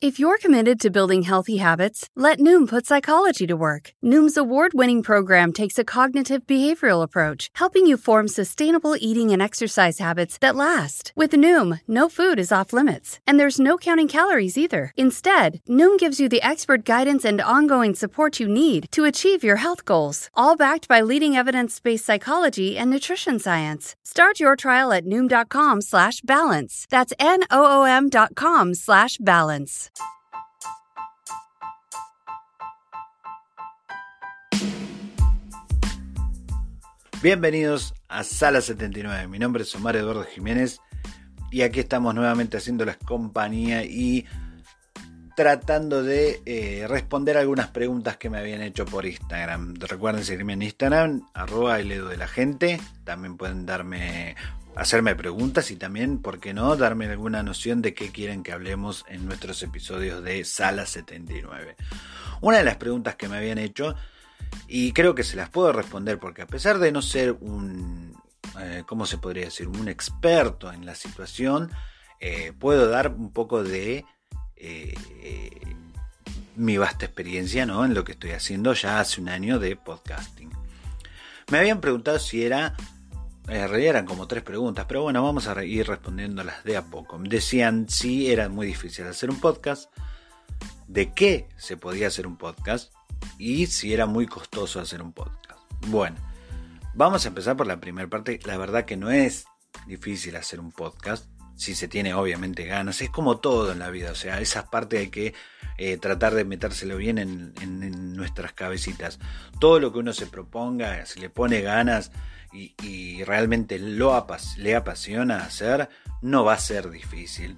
If you're committed to building healthy habits, let Noom put psychology to work. Noom's award winning program takes a cognitive behavioral approach, helping you form sustainable eating and exercise habits that last. With Noom, no food is off limits, and there's no counting calories either. Instead, Noom gives you the expert guidance and ongoing support you need to achieve your health goals, all backed by leading evidence-based psychology and nutrition science. Start your trial at noom.com slash balance. That's N-O-O-M dot com slash balance. Bienvenidos a Sala 79. Mi nombre es Omar Eduardo Jiménez y aquí estamos nuevamente haciéndoles compañía y tratando de eh, responder algunas preguntas que me habían hecho por Instagram. Recuerden seguirme en Instagram, arroba el de la gente. También pueden darme, hacerme preguntas y también, ¿por qué no?, darme alguna noción de qué quieren que hablemos en nuestros episodios de Sala 79. Una de las preguntas que me habían hecho y creo que se las puedo responder porque a pesar de no ser un, eh, ¿cómo se podría decir? Un experto en la situación, eh, puedo dar un poco de eh, mi vasta experiencia ¿no? en lo que estoy haciendo ya hace un año de podcasting. Me habían preguntado si era, en realidad eran como tres preguntas, pero bueno, vamos a ir respondiéndolas de a poco. Decían si era muy difícil hacer un podcast, de qué se podía hacer un podcast y si era muy costoso hacer un podcast. Bueno, vamos a empezar por la primera parte. La verdad que no es difícil hacer un podcast, si se tiene obviamente ganas. Es como todo en la vida, o sea, esas partes hay que eh, tratar de metérselo bien en, nuestras cabecitas. Todo lo que uno se proponga, si le pone ganas y, realmente lo le apasiona hacer, no va a ser difícil.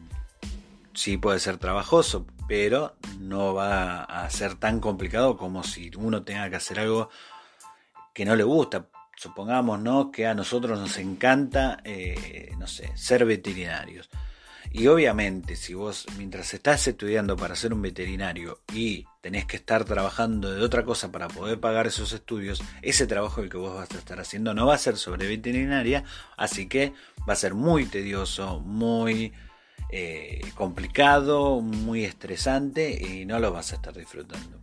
Sí puede ser trabajoso, pero no va a ser tan complicado como si uno tenga que hacer algo que no le gusta. Supongamos ¿no? que a nosotros nos encanta, eh, no sé, ser veterinarios. Y obviamente, si vos mientras estás estudiando para ser un veterinario y tenés que estar trabajando de otra cosa para poder pagar esos estudios, ese trabajo el que vos vas a estar haciendo no va a ser sobre veterinaria, así que va a ser muy tedioso, muy eh, complicado, muy estresante y no lo vas a estar disfrutando.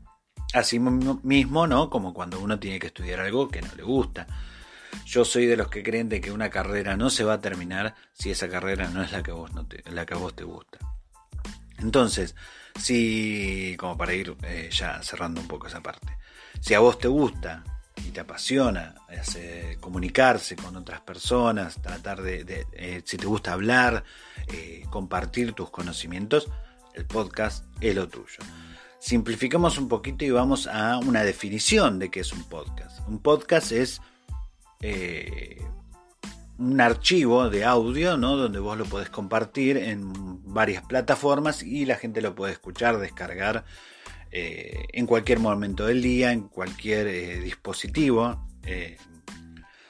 Así mismo, ¿no? Como cuando uno tiene que estudiar algo que no le gusta. Yo soy de los que creen de que una carrera no se va a terminar si esa carrera no es la que, vos te, la que a vos te gusta. Entonces, si, como para ir eh, ya cerrando un poco esa parte, si a vos te gusta y te apasiona comunicarse con otras personas, tratar de, eh, si te gusta hablar, eh, compartir tus conocimientos, el podcast es lo tuyo. Simplificamos un poquito y vamos a una definición de qué es un podcast. Un podcast es eh, un archivo de audio, ¿no? Donde vos lo podés compartir en varias plataformas y la gente lo puede escuchar, descargar eh, en cualquier momento del día, en cualquier eh, dispositivo.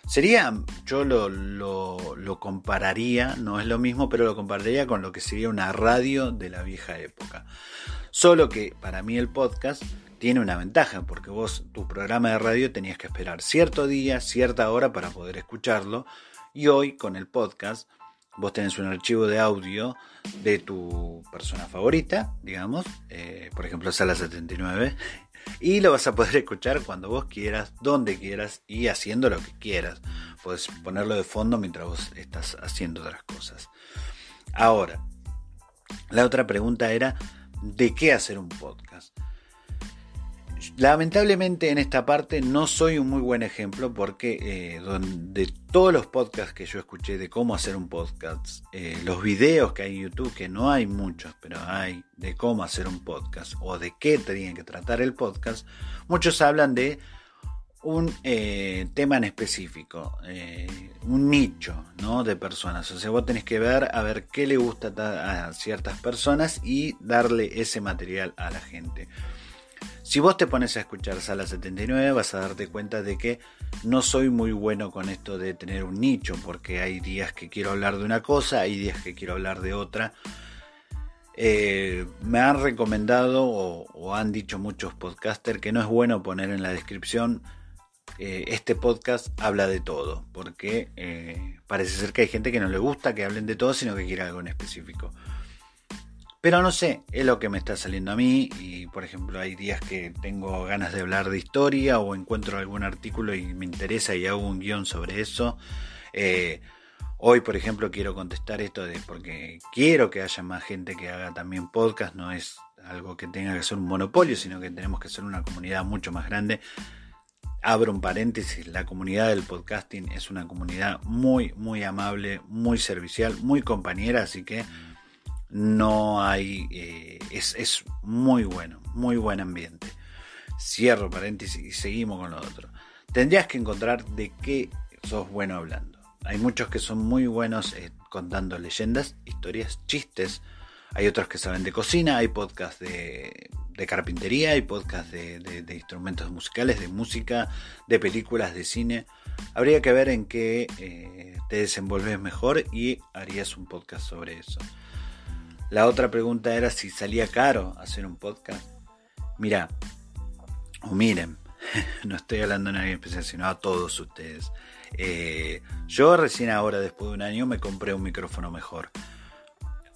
Sería, yo lo, lo, compararía, no es lo mismo, pero lo compararía con lo que sería una radio de la vieja época. Solo que para mí el podcast tiene una ventaja, porque vos tu programa de radio tenías que esperar cierto día, cierta hora para poder escucharlo, y hoy con el podcast vos tenés un archivo de audio de tu persona favorita, digamos, eh, por ejemplo Sala 79, y lo vas a poder escuchar cuando vos quieras, donde quieras y haciendo lo que quieras. Puedes ponerlo de fondo mientras vos estás haciendo otras cosas. Ahora, la otra pregunta era, de qué hacer un podcast. Lamentablemente en esta parte no soy un muy buen ejemplo porque eh, de todos los podcasts que yo escuché de cómo hacer un podcast, eh, los videos que hay en YouTube, que no hay muchos, pero hay de cómo hacer un podcast o de qué tienen que tratar el podcast, muchos hablan de un eh, tema en específico, un nicho ¿no? de personas. O sea, vos tenés que ver a ver qué le gusta a ciertas personas y darle ese material a la gente. Si vos te pones a escuchar Sala 79 vas a darte cuenta de que no soy muy bueno con esto de tener un nicho, porque hay días que quiero hablar de una cosa, hay días que quiero hablar de otra. Eh, me han recomendado o, han dicho muchos podcasters que no es bueno poner en la descripción eh, este podcast habla de todo, porque eh, parece ser que hay gente que no le gusta que hablen de todo, sino que quiere algo en específico. Pero no sé, es lo que me está saliendo a mí y por ejemplo hay días que tengo ganas de hablar de historia o encuentro algún artículo y me interesa y hago un guion sobre eso. Eh, hoy por ejemplo quiero contestar esto de porque quiero que haya más gente que haga también podcast, no es algo que tenga que ser un monopolio, sino que tenemos que ser una comunidad mucho más grande. Abro un paréntesis, la comunidad del podcasting es una comunidad muy, muy amable, muy servicial, muy compañera, así que no hay, eh, es, muy bueno, muy buen ambiente. Cierro paréntesis y seguimos con lo otro. Tendrías que encontrar de qué sos bueno hablando. Hay muchos que son muy buenos eh, contando leyendas, historias, chistes. Hay otros que saben de cocina, hay podcasts de, carpintería, hay podcasts de, instrumentos musicales, de música, de películas, de cine. Habría que ver en qué eh, te desenvolves mejor y harías un podcast sobre eso. La otra pregunta era si salía caro hacer un podcast. Mira, o miren, no estoy hablando de nadie especial, sino a todos ustedes. Eh, yo recién ahora, después de un año, me compré un micrófono mejor.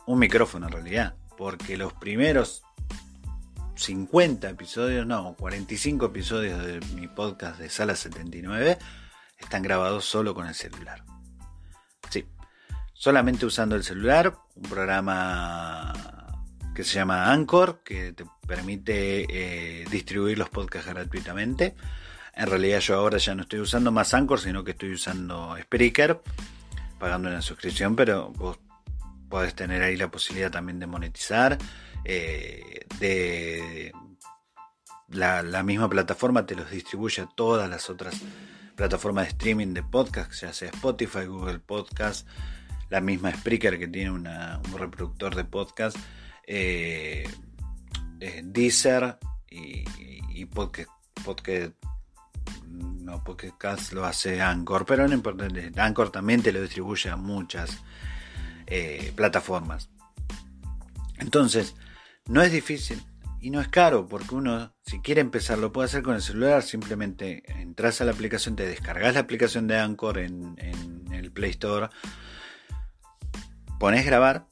Un micrófono en realidad, porque los primeros 50 episodios, no, 45 episodios de mi podcast de Sala 79 están grabados solo con el celular. Sí, solamente usando el celular, un programa que se llama Anchor, que te permite eh, distribuir los podcasts gratuitamente. En realidad yo ahora ya no estoy usando más Anchor, sino que estoy usando Spreaker, pagando una suscripción, pero vos podés tener ahí la posibilidad también de monetizar. Eh, de la, misma plataforma te los distribuye a todas las otras plataformas de streaming de podcast, ya sea Spotify, Google Podcast, la misma Spreaker que tiene un reproductor de podcast, eh, eh, Deezer y, podcast, podcast, no, podcast lo hace Anchor, pero no importa, Anchor también te lo distribuye a muchas plataformas. Entonces, no es difícil y no es caro porque uno, si quiere empezar, lo puede hacer con el celular. Simplemente entras a la aplicación, te descargas la aplicación de Anchor en, el Play Store pones grabar,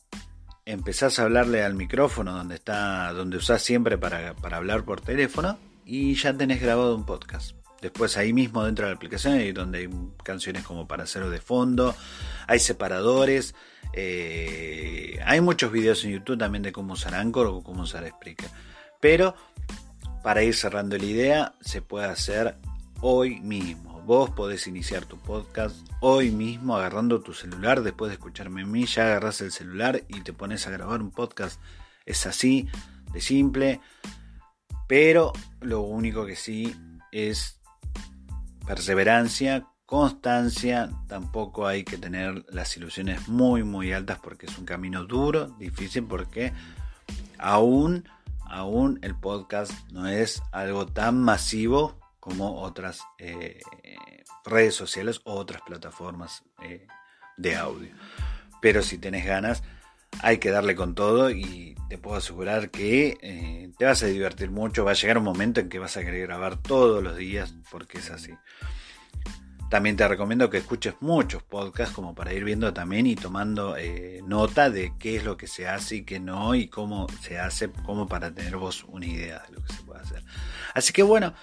empezás a hablarle al micrófono donde está, donde usás siempre para, hablar por teléfono y ya tenés grabado un podcast. Después ahí mismo dentro de la aplicación hay donde hay canciones como para hacerlo de fondo, hay separadores, eh, hay muchos videos en YouTube también de cómo usar Anchor o cómo usar Spreaker. Pero para ir cerrando la idea, se puede hacer hoy mismo. Vos podés iniciar tu podcast hoy mismo agarrando tu celular. Después de escucharme a mí, ya agarras el celular y te pones a grabar un podcast. Es así, de simple. Pero lo único que sí es perseverancia, constancia. Tampoco hay que tener las ilusiones muy, muy altas porque es un camino duro, difícil, porque aún, aún el podcast no es algo tan masivo como otras eh, redes sociales o otras plataformas eh, de audio. Pero si tenés ganas, hay que darle con todo y te puedo asegurar que eh, te vas a divertir mucho. Va a llegar un momento en que vas a querer grabar todos los días porque es así. También te recomiendo que escuches muchos podcasts como para ir viendo también y tomando nota de qué es lo que se hace y qué no y cómo se hace, como para tener vos una idea de lo que se puede hacer. Así que bueno,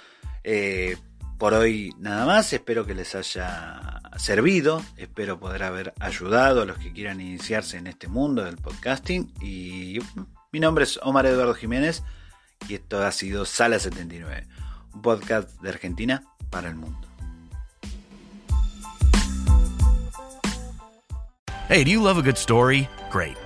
eh, por hoy nada más, espero que les haya servido, espero poder haber ayudado a los que quieran iniciarse en este mundo del podcasting y Mi nombre es Omar Eduardo Jiménez y esto ha sido Sala 79, un podcast de Argentina para el mundo. Hey, do you love a good story? Great.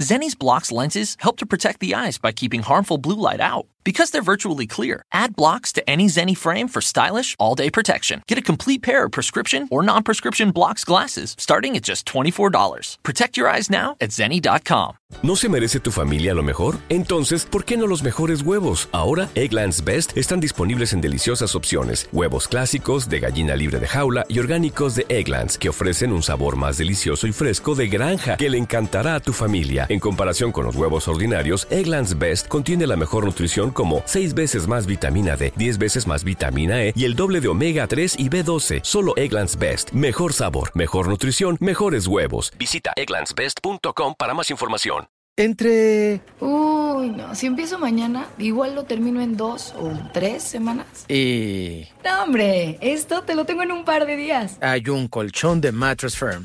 Zenni's blocks lenses help to protect the eyes by keeping harmful blue light out. Because they're virtually clear, add blocks to any Zenni frame for stylish, all day protection. Get a complete pair of prescription or non prescription blocks glasses starting at just $24. Protect your eyes now at Zenni.com. ¿No se merece tu familia lo mejor? Entonces, ¿por qué no los mejores huevos? Ahora, Egglands Best están disponibles en deliciosas opciones. Huevos clásicos, de gallina libre de jaula y orgánicos de Egglands, que ofrecen un sabor más delicioso y fresco de granja que le encantará a tu familia. En comparación con los huevos ordinarios, Egglands Best contiene la mejor nutrición como 6 veces más vitamina D, 10 veces más vitamina E y el doble de omega 3 y B12. Solo Egglands Best. Mejor sabor, mejor nutrición, mejores huevos. Visita egglandsbest.com para más información. Entre... Uy, no, si empiezo mañana, igual lo termino en dos o tres semanas. Y... No, hombre, esto te lo tengo en un par de días. Hay un colchón de Mattress Firm.